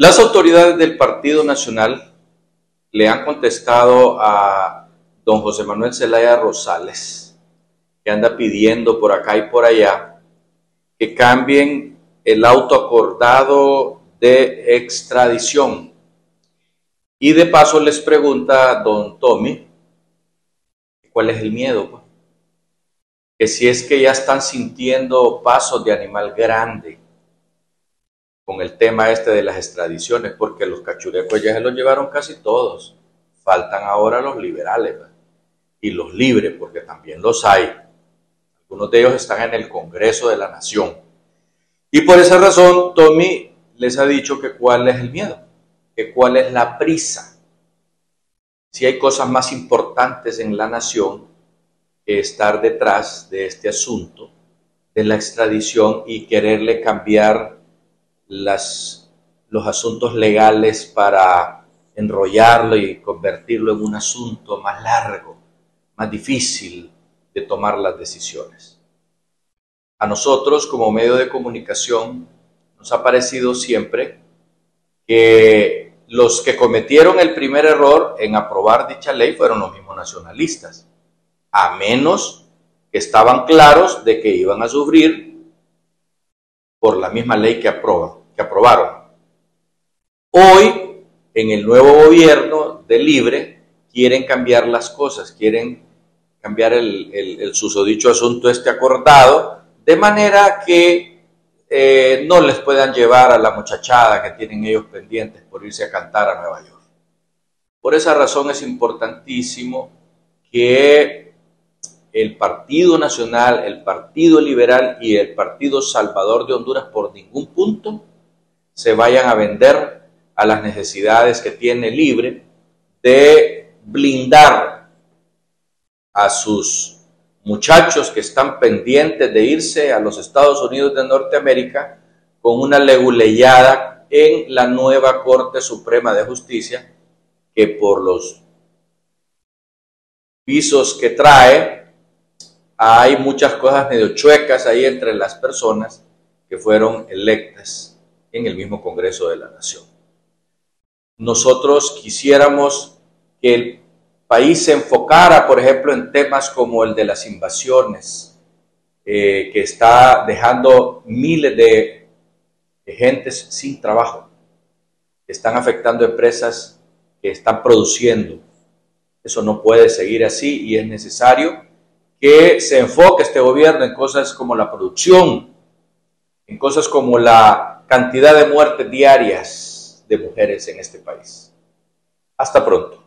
Las autoridades del Partido Nacional le han contestado a don José Manuel Zelaya Rosales, que anda pidiendo por acá y por allá que cambien el auto acordado de extradición. Y de paso les pregunta a don Tommy cuál es el miedo. Pues? Que si es que ya están sintiendo pasos de animal grande con el tema este de las extradiciones, porque los cachurecos ya se los llevaron casi todos. Faltan ahora los liberales y los libres, porque también los hay. Algunos de ellos están en el Congreso de la Nación. Y por esa razón, Tommy les ha dicho que cuál es el miedo, que cuál es la prisa. Si hay cosas más importantes en la nación que estar detrás de este asunto de la extradición y quererle cambiar las, los asuntos legales para enrollarlo y convertirlo en un asunto más largo, más difícil de tomar las decisiones. A nosotros como medio de comunicación nos ha parecido siempre que los que cometieron el primer error en aprobar dicha ley fueron los mismos nacionalistas, a menos que estaban claros de que iban a sufrir por la misma ley que aprobaron. Hoy, en el nuevo gobierno de Libre, quieren cambiar las cosas, quieren cambiar el, susodicho asunto este acordado, de manera que eh, no les puedan llevar a la muchachada que tienen ellos pendientes por irse a cantar a Nueva York. Por esa razón es importantísimo que el Partido Nacional, el Partido Liberal y el Partido Salvador de Honduras por ningún punto se vayan a vender a las necesidades que tiene libre de blindar a sus muchachos que están pendientes de irse a los Estados Unidos de Norteamérica con una leguleyada en la nueva Corte Suprema de Justicia que por los pisos que trae hay muchas cosas medio chuecas ahí entre las personas que fueron electas en el mismo Congreso de la Nación. Nosotros quisiéramos que el país se enfocara, por ejemplo, en temas como el de las invasiones, eh, que está dejando miles de, gentes sin trabajo, que están afectando empresas que están produciendo. Eso no puede seguir así y es necesario que se enfoque este gobierno en cosas como la producción, en cosas como la cantidad de muertes diarias de mujeres en este país. Hasta pronto.